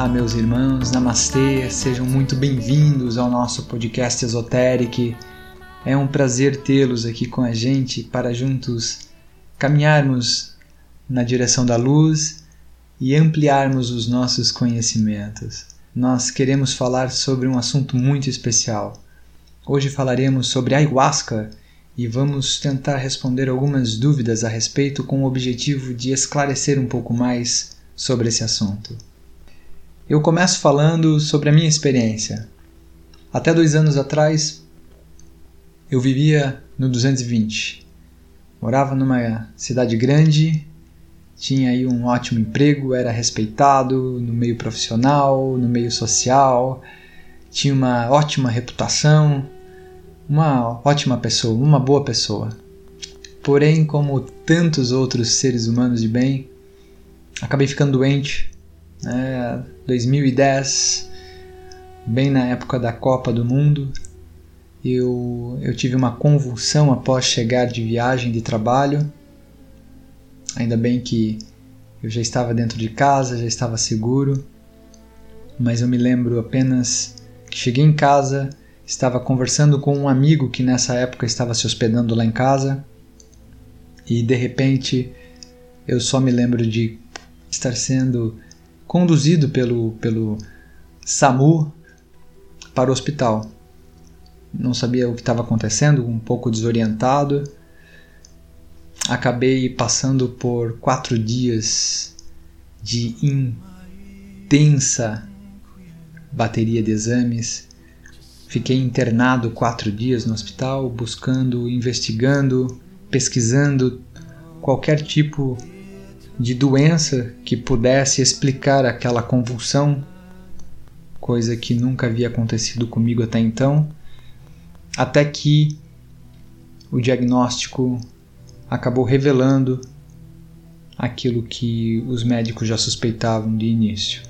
Olá, meus irmãos, namastê, sejam muito bem-vindos ao nosso podcast Esoteric. É um prazer tê-los aqui com a gente para juntos caminharmos na direção da luz e ampliarmos os nossos conhecimentos. Nós queremos falar sobre um assunto muito especial. Hoje falaremos sobre ayahuasca e vamos tentar responder algumas dúvidas a respeito com o objetivo de esclarecer um pouco mais sobre esse assunto. Eu começo falando sobre a minha experiência. Até dois anos atrás, eu vivia no 220. Morava numa cidade grande, tinha aí um ótimo emprego, era respeitado no meio profissional, no meio social, tinha uma ótima reputação, uma ótima pessoa, uma boa pessoa. Porém, como tantos outros seres humanos de bem, acabei ficando doente né, 2010, bem na época da Copa do Mundo, eu, eu tive uma convulsão após chegar de viagem de trabalho. Ainda bem que eu já estava dentro de casa, já estava seguro, mas eu me lembro apenas que cheguei em casa, estava conversando com um amigo que nessa época estava se hospedando lá em casa e de repente eu só me lembro de estar sendo conduzido pelo, pelo SAMU para o hospital. Não sabia o que estava acontecendo, um pouco desorientado. Acabei passando por quatro dias de intensa bateria de exames. Fiquei internado quatro dias no hospital, buscando, investigando, pesquisando qualquer tipo de doença que pudesse explicar aquela convulsão, coisa que nunca havia acontecido comigo até então, até que o diagnóstico acabou revelando aquilo que os médicos já suspeitavam de início.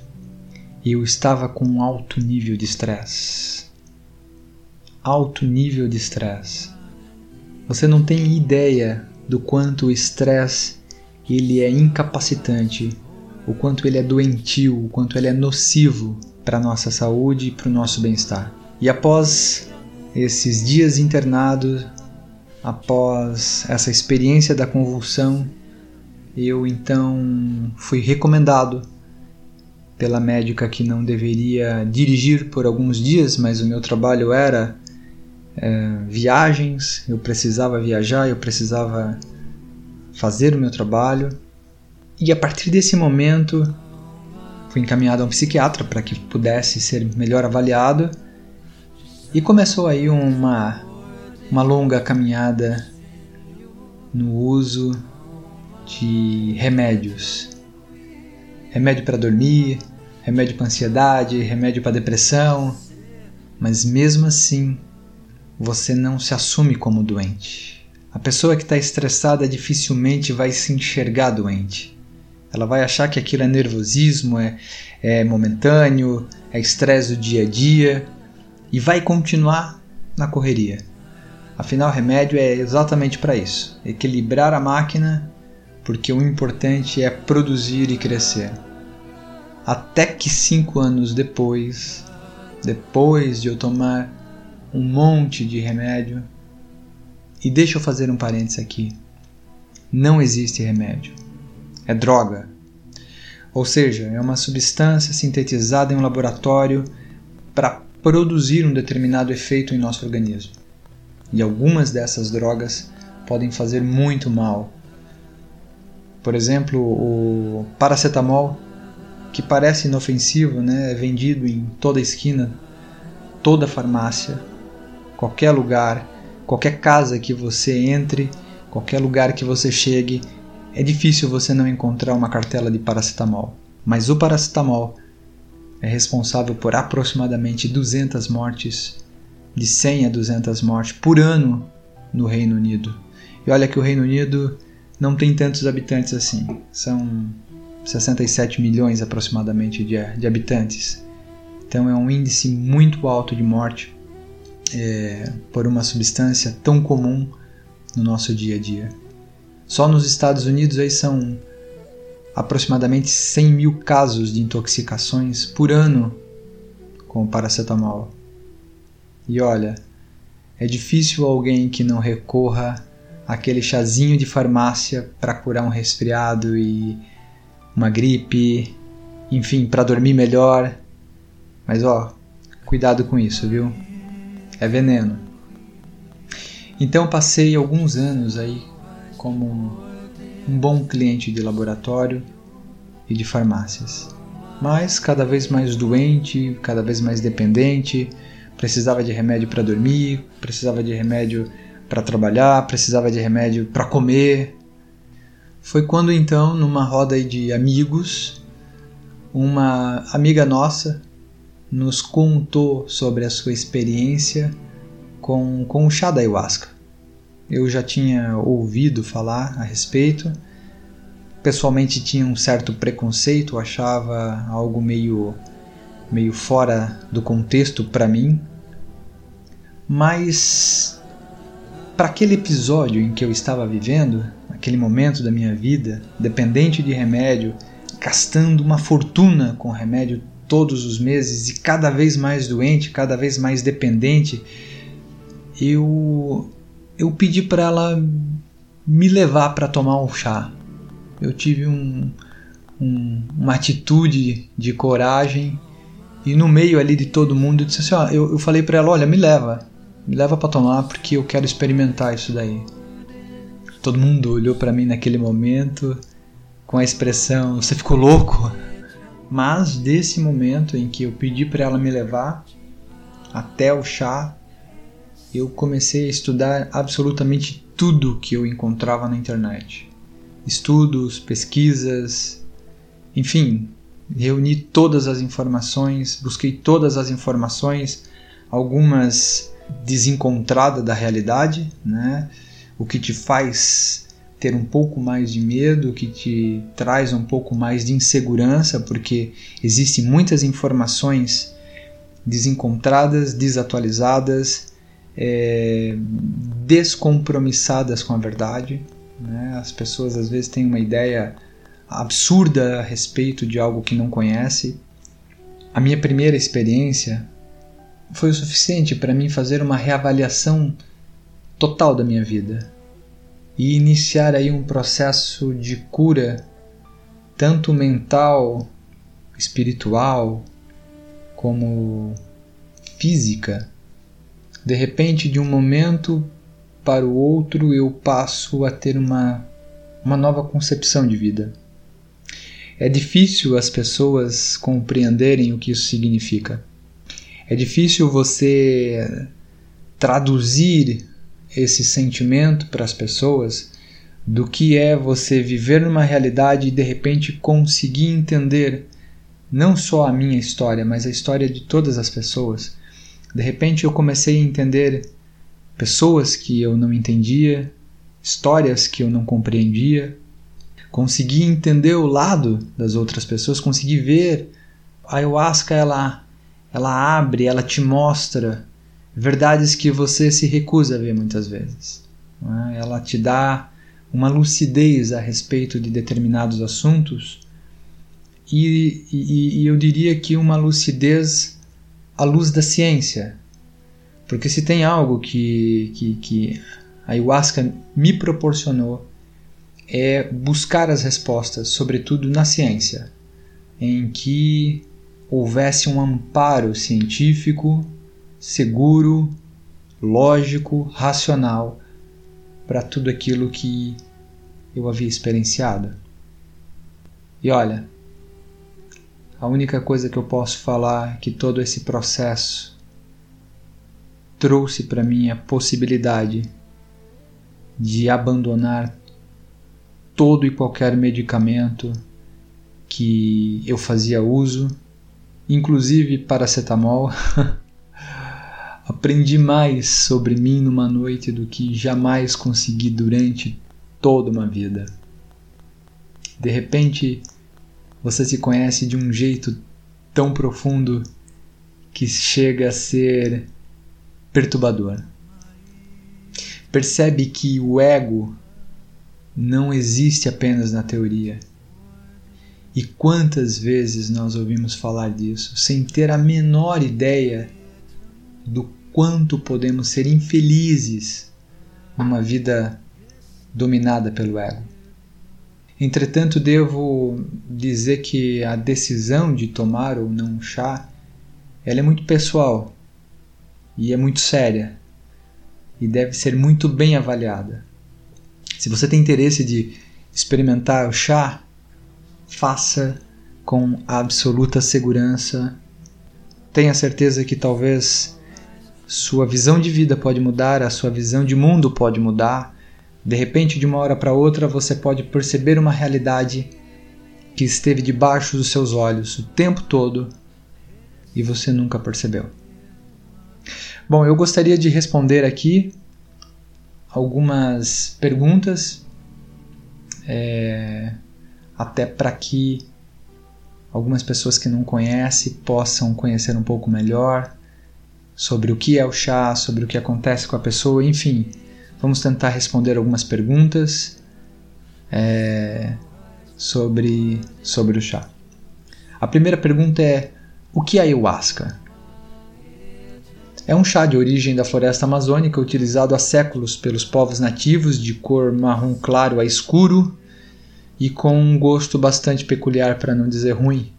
Eu estava com um alto nível de estresse. Alto nível de estresse. Você não tem ideia do quanto o estresse ele é incapacitante, o quanto ele é doentio, o quanto ele é nocivo para a nossa saúde e para o nosso bem-estar. E após esses dias internados, após essa experiência da convulsão, eu então fui recomendado pela médica que não deveria dirigir por alguns dias, mas o meu trabalho era é, viagens, eu precisava viajar, eu precisava fazer o meu trabalho. E a partir desse momento, fui encaminhado a um psiquiatra para que pudesse ser melhor avaliado. E começou aí uma, uma longa caminhada no uso de remédios. Remédio para dormir, remédio para ansiedade, remédio para depressão. Mas mesmo assim, você não se assume como doente. A pessoa que está estressada dificilmente vai se enxergar doente. Ela vai achar que aquilo é nervosismo, é, é momentâneo, é estresse do dia a dia e vai continuar na correria. Afinal, o remédio é exatamente para isso equilibrar a máquina, porque o importante é produzir e crescer. Até que cinco anos depois, depois de eu tomar um monte de remédio, e deixa eu fazer um parênteses aqui. Não existe remédio. É droga. Ou seja, é uma substância sintetizada em um laboratório para produzir um determinado efeito em nosso organismo. E algumas dessas drogas podem fazer muito mal. Por exemplo, o paracetamol, que parece inofensivo, né, é vendido em toda esquina, toda farmácia, qualquer lugar, Qualquer casa que você entre, qualquer lugar que você chegue, é difícil você não encontrar uma cartela de paracetamol. Mas o paracetamol é responsável por aproximadamente 200 mortes, de 100 a 200 mortes por ano no Reino Unido. E olha que o Reino Unido não tem tantos habitantes assim, são 67 milhões aproximadamente de, de habitantes. Então é um índice muito alto de morte é, por uma substância tão comum no nosso dia a dia. Só nos Estados Unidos aí são aproximadamente 100 mil casos de intoxicações por ano com paracetamol. E olha, é difícil alguém que não recorra àquele chazinho de farmácia para curar um resfriado e uma gripe, enfim, para dormir melhor. Mas ó, cuidado com isso, viu? É veneno. Então passei alguns anos aí como um, um bom cliente de laboratório e de farmácias. Mas cada vez mais doente, cada vez mais dependente, precisava de remédio para dormir, precisava de remédio para trabalhar, precisava de remédio para comer. Foi quando então, numa roda de amigos, uma amiga nossa nos contou sobre a sua experiência com, com o chá da ayahuasca. Eu já tinha ouvido falar a respeito, pessoalmente tinha um certo preconceito, achava algo meio, meio fora do contexto para mim, mas para aquele episódio em que eu estava vivendo, aquele momento da minha vida, dependente de remédio, gastando uma fortuna com remédio todos os meses e cada vez mais doente, cada vez mais dependente, eu eu pedi para ela me levar para tomar um chá. Eu tive um, um, uma atitude de coragem e no meio ali de todo mundo eu disse assim, ó, eu, eu falei para ela, olha, me leva, me leva para tomar porque eu quero experimentar isso daí. Todo mundo olhou para mim naquele momento com a expressão, você ficou louco? Mas desse momento em que eu pedi para ela me levar até o chá, eu comecei a estudar absolutamente tudo que eu encontrava na internet. Estudos, pesquisas, enfim, reuni todas as informações, busquei todas as informações, algumas desencontradas da realidade, né? O que te faz ter um pouco mais de medo, que te traz um pouco mais de insegurança, porque existem muitas informações desencontradas, desatualizadas, é, descompromissadas com a verdade. Né? As pessoas às vezes têm uma ideia absurda a respeito de algo que não conhece. A minha primeira experiência foi o suficiente para mim fazer uma reavaliação total da minha vida e iniciar aí um processo de cura tanto mental, espiritual, como física. De repente, de um momento para o outro, eu passo a ter uma, uma nova concepção de vida. É difícil as pessoas compreenderem o que isso significa. É difícil você traduzir esse sentimento para as pessoas do que é você viver numa realidade e de repente conseguir entender não só a minha história, mas a história de todas as pessoas. De repente eu comecei a entender pessoas que eu não entendia, histórias que eu não compreendia, consegui entender o lado das outras pessoas, consegui ver a ayahuasca ela ela abre, ela te mostra verdades que você se recusa a ver muitas vezes. É? Ela te dá uma lucidez a respeito de determinados assuntos e, e, e, eu diria que uma lucidez à luz da ciência. Porque se tem algo que, que, que a ayahuasca me proporcionou é buscar as respostas, sobretudo na ciência, em que houvesse um amparo científico seguro, lógico, racional para tudo aquilo que eu havia experienciado. E olha, a única coisa que eu posso falar é que todo esse processo trouxe para mim a possibilidade de abandonar todo e qualquer medicamento que eu fazia uso, inclusive paracetamol. Aprendi mais sobre mim numa noite do que jamais consegui durante toda uma vida. De repente, você se conhece de um jeito tão profundo que chega a ser perturbador. Percebe que o ego não existe apenas na teoria. E quantas vezes nós ouvimos falar disso sem ter a menor ideia do quanto podemos ser infelizes numa vida dominada pelo ego. Entretanto, devo dizer que a decisão de tomar ou não chá, ela é muito pessoal e é muito séria e deve ser muito bem avaliada. Se você tem interesse de experimentar o chá, faça com absoluta segurança. Tenha certeza que talvez sua visão de vida pode mudar, a sua visão de mundo pode mudar. De repente, de uma hora para outra, você pode perceber uma realidade que esteve debaixo dos seus olhos o tempo todo e você nunca percebeu. Bom, eu gostaria de responder aqui algumas perguntas, é, até para que algumas pessoas que não conhecem possam conhecer um pouco melhor sobre o que é o chá, sobre o que acontece com a pessoa, enfim. Vamos tentar responder algumas perguntas é, sobre, sobre o chá. A primeira pergunta é: o que é ayahuasca? É um chá de origem da floresta amazônica utilizado há séculos pelos povos nativos de cor marrom claro a escuro e com um gosto bastante peculiar, para não dizer ruim.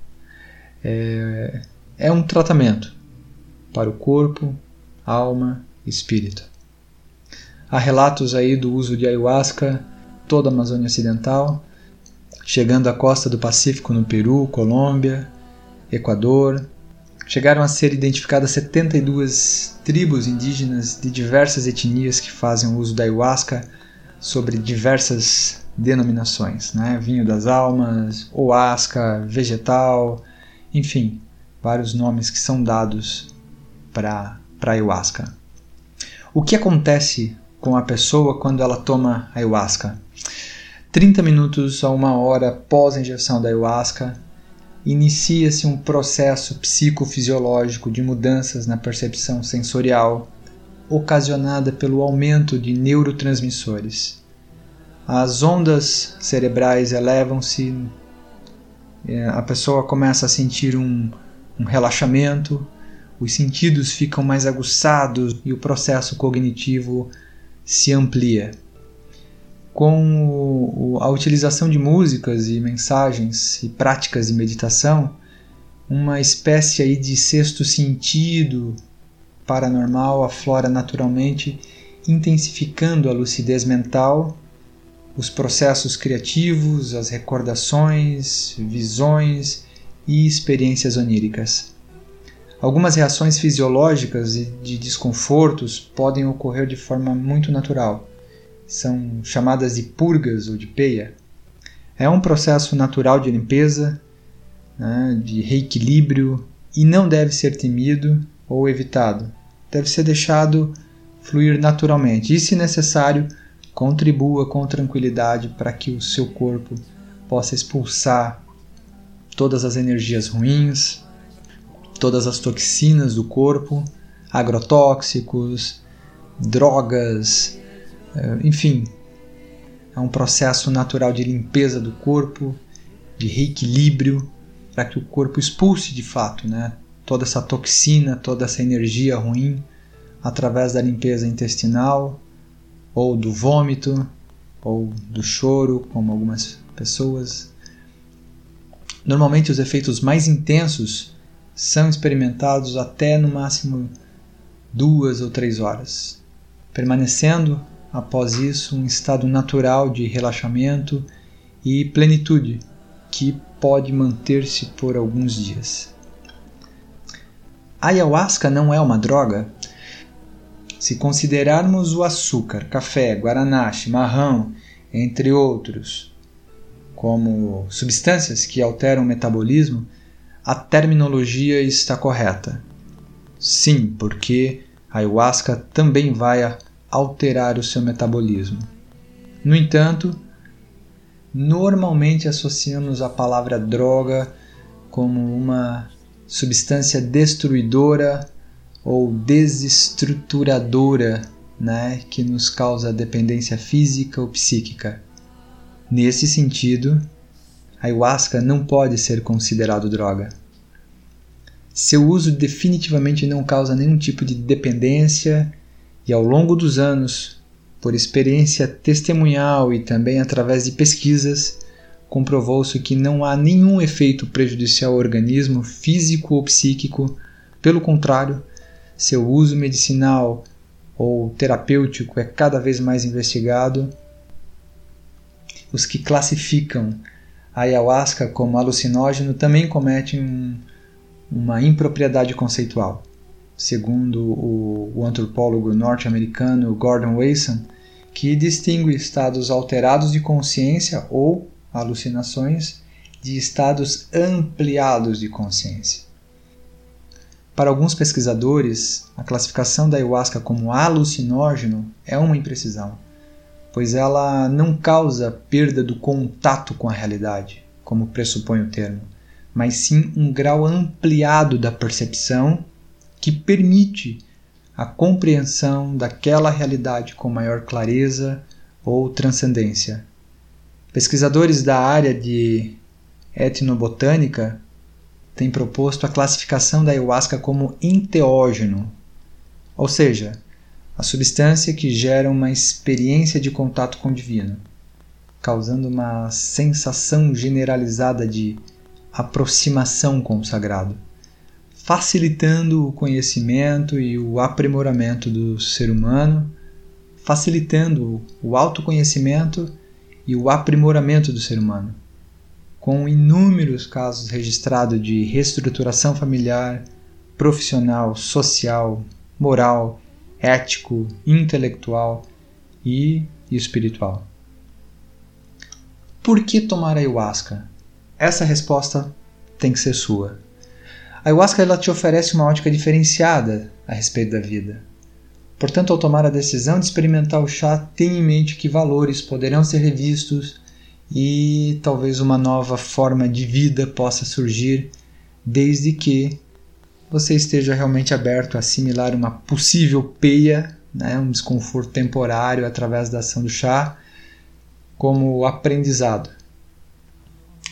É, é um tratamento para o corpo, alma espírito. Há relatos aí do uso de ayahuasca toda a Amazônia Ocidental, chegando à costa do Pacífico no Peru, Colômbia, Equador, chegaram a ser identificadas 72 tribos indígenas de diversas etnias que fazem uso da ayahuasca sobre diversas denominações, né? vinho das almas, oasca, vegetal, enfim, vários nomes que são dados para ayahuasca. O que acontece com a pessoa quando ela toma ayahuasca? 30 minutos a uma hora após a injeção da ayahuasca, inicia-se um processo psicofisiológico de mudanças na percepção sensorial, ocasionada pelo aumento de neurotransmissores. As ondas cerebrais elevam-se, é, a pessoa começa a sentir um, um relaxamento, os sentidos ficam mais aguçados e o processo cognitivo se amplia com a utilização de músicas e mensagens e práticas de meditação, uma espécie aí de sexto sentido paranormal aflora naturalmente, intensificando a lucidez mental, os processos criativos, as recordações, visões e experiências oníricas. Algumas reações fisiológicas e de desconfortos podem ocorrer de forma muito natural são chamadas de purgas ou de peia. É um processo natural de limpeza, né, de reequilíbrio e não deve ser temido ou evitado. Deve ser deixado fluir naturalmente e, se necessário, contribua com tranquilidade para que o seu corpo possa expulsar todas as energias ruins, todas as toxinas do corpo, agrotóxicos, drogas, é, enfim, é um processo natural de limpeza do corpo, de reequilíbrio, para que o corpo expulse de fato né, toda essa toxina, toda essa energia ruim através da limpeza intestinal, ou do vômito, ou do choro, como algumas pessoas. Normalmente, os efeitos mais intensos são experimentados até no máximo duas ou três horas, permanecendo após isso, um estado natural de relaxamento e plenitude que pode manter-se por alguns dias. A ayahuasca não é uma droga? Se considerarmos o açúcar, café, guaraná, chimarrão, entre outros, como substâncias que alteram o metabolismo, a terminologia está correta. Sim, porque a ayahuasca também vai alterar o seu metabolismo. No entanto, normalmente associamos a palavra droga como uma substância destruidora ou desestruturadora, né, que nos causa dependência física ou psíquica. Nesse sentido, ayahuasca não pode ser considerado droga. Seu uso definitivamente não causa nenhum tipo de dependência e ao longo dos anos, por experiência testemunhal e também através de pesquisas, comprovou-se que não há nenhum efeito prejudicial ao organismo físico ou psíquico, pelo contrário, seu uso medicinal ou terapêutico é cada vez mais investigado. Os que classificam a ayahuasca como alucinógeno também cometem um, uma impropriedade conceitual. Segundo o, o antropólogo norte-americano Gordon Wasson, que distingue estados alterados de consciência ou alucinações de estados ampliados de consciência. Para alguns pesquisadores, a classificação da ayahuasca como alucinógeno é uma imprecisão, pois ela não causa perda do contato com a realidade, como pressupõe o termo, mas sim um grau ampliado da percepção que permite a compreensão daquela realidade com maior clareza ou transcendência. Pesquisadores da área de etnobotânica tem proposto a classificação da ayahuasca como enteógeno, ou seja, a substância que gera uma experiência de contato com o divino, causando uma sensação generalizada de aproximação com o sagrado, facilitando o conhecimento e o aprimoramento do ser humano, facilitando o autoconhecimento e o aprimoramento do ser humano com inúmeros casos registrados de reestruturação familiar, profissional, social, moral, ético, intelectual e espiritual. Por que tomar ayahuasca? Essa resposta tem que ser sua. A ayahuasca ela te oferece uma ótica diferenciada a respeito da vida. Portanto, ao tomar a decisão de experimentar o chá, tenha em mente que valores poderão ser revistos e talvez uma nova forma de vida possa surgir, desde que você esteja realmente aberto a assimilar uma possível peia, né, um desconforto temporário através da ação do chá, como aprendizado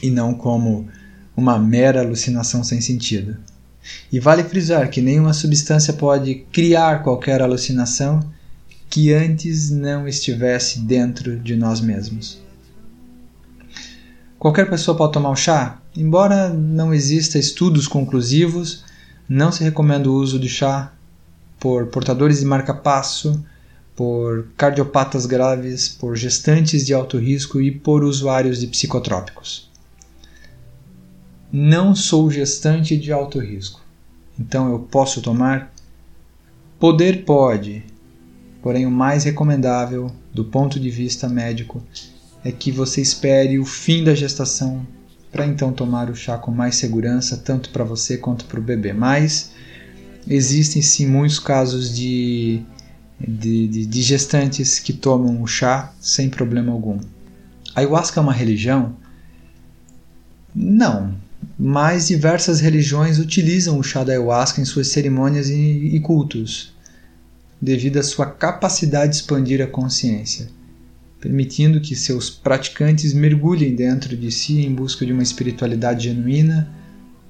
e não como uma mera alucinação sem sentido. E vale frisar que nenhuma substância pode criar qualquer alucinação que antes não estivesse dentro de nós mesmos. Qualquer pessoa pode tomar o chá? Embora não exista estudos conclusivos, não se recomenda o uso de chá por portadores de marca-passo, por cardiopatas graves, por gestantes de alto risco e por usuários de psicotrópicos. Não sou gestante de alto risco, então eu posso tomar? Poder pode, porém o mais recomendável do ponto de vista médico é que você espere o fim da gestação para então tomar o chá com mais segurança, tanto para você quanto para o bebê. Mas existem sim muitos casos de, de, de, de gestantes que tomam o chá sem problema algum. A ayahuasca é uma religião? Não, mas diversas religiões utilizam o chá da ayahuasca em suas cerimônias e, e cultos, devido à sua capacidade de expandir a consciência permitindo que seus praticantes mergulhem dentro de si em busca de uma espiritualidade genuína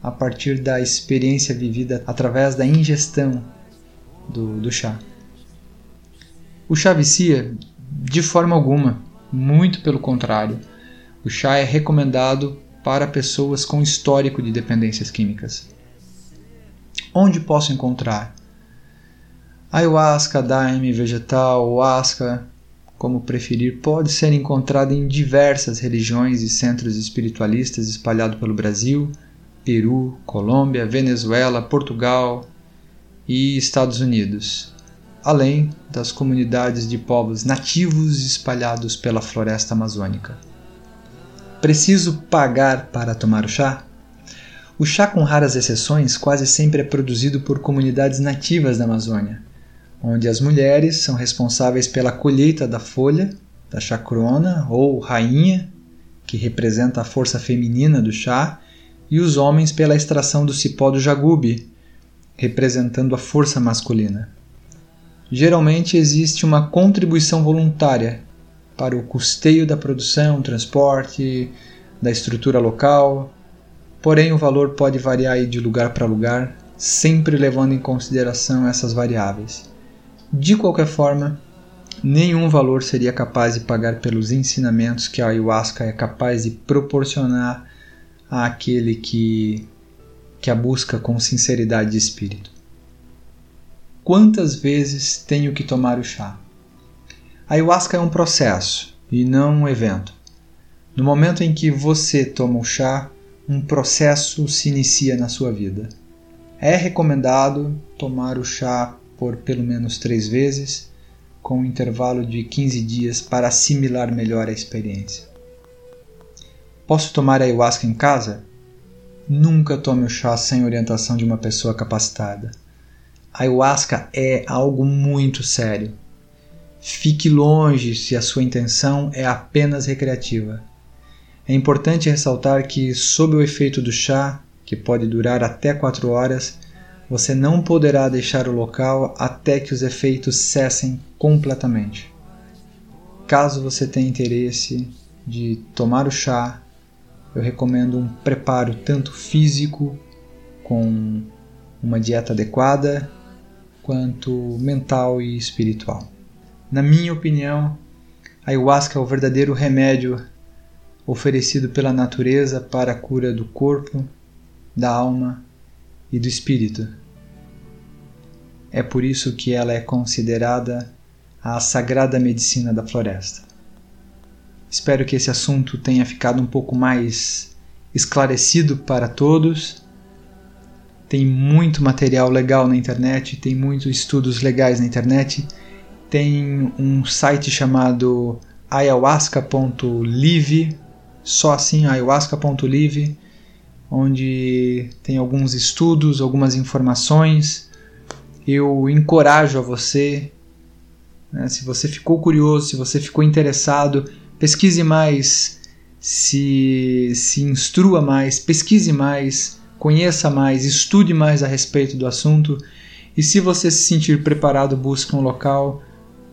a partir da experiência vivida através da ingestão do, do chá. O chá vicia? De forma alguma, muito pelo contrário. O chá é recomendado para pessoas com histórico de dependências químicas. Onde posso encontrar? Ayahuasca, daime, vegetal, asca, como preferir, pode ser encontrado em diversas religiões e centros espiritualistas espalhados pelo Brasil, Peru, Colômbia, Venezuela, Portugal e Estados Unidos, além das comunidades de povos nativos espalhados pela floresta amazônica. Preciso pagar para tomar o chá? O chá, com raras exceções, quase sempre é produzido por comunidades nativas da Amazônia, onde as mulheres são responsáveis pela colheita da folha, da chacrona ou rainha, que representa a força feminina do chá, e os homens pela extração do cipó do jagube, representando a força masculina. Geralmente existe uma contribuição voluntária para o custeio da produção, transporte, da estrutura local, porém o valor pode variar de lugar para lugar, sempre levando em consideração essas variáveis. De qualquer forma, nenhum valor seria capaz de pagar pelos ensinamentos que a ayahuasca é capaz de proporcionar àquele que, que a busca com sinceridade de espírito. Quantas vezes tenho que tomar o chá? A ayahuasca é um processo e não um evento. No momento em que você toma o chá, um processo se inicia na sua vida. É recomendado tomar o chá por pelo menos três vezes, com um intervalo de 15 dias para assimilar melhor a experiência. Posso tomar ayahuasca em casa? Nunca tome o chá sem orientação de uma pessoa capacitada. A ayahuasca é algo muito sério. Fique longe se a sua intenção é apenas recreativa. É importante ressaltar que, sob o efeito do chá, que pode durar até 4 horas, você não poderá deixar o local até que os efeitos cessem completamente. Caso você tenha interesse de tomar o chá, eu recomendo um preparo tanto físico, com uma dieta adequada, quanto mental e espiritual. Na minha opinião, a ayahuasca é o verdadeiro remédio oferecido pela natureza para a cura do corpo, da alma e do espírito. É por isso que ela é considerada a sagrada medicina da floresta. Espero que esse assunto tenha ficado um pouco mais esclarecido para todos. Tem muito material legal na internet, tem muitos estudos legais na internet. Tem um site chamado ayahuasca.live, só assim ayahuasca.live, onde tem alguns estudos, algumas informações eu encorajo a você, né, se você ficou curioso, se você ficou interessado, pesquise mais, se, se instrua mais, pesquise mais, conheça mais, estude mais a respeito do assunto. E se você se sentir preparado, busque um local,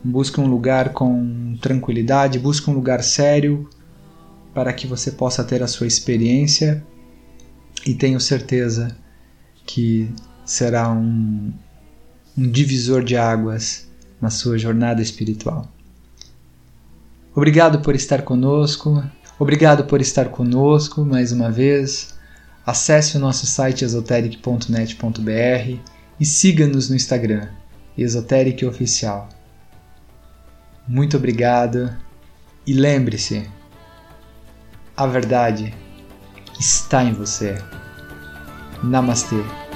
busque um lugar com tranquilidade, busque um lugar sério para que você possa ter a sua experiência e tenho certeza que será um, um divisor de águas na sua jornada espiritual. Obrigado por estar conosco, obrigado por estar conosco mais uma vez. Acesse o nosso site esoteric.net.br e siga-nos no Instagram, Esoteric Oficial. Muito obrigado e lembre-se: a verdade está em você. Namastê.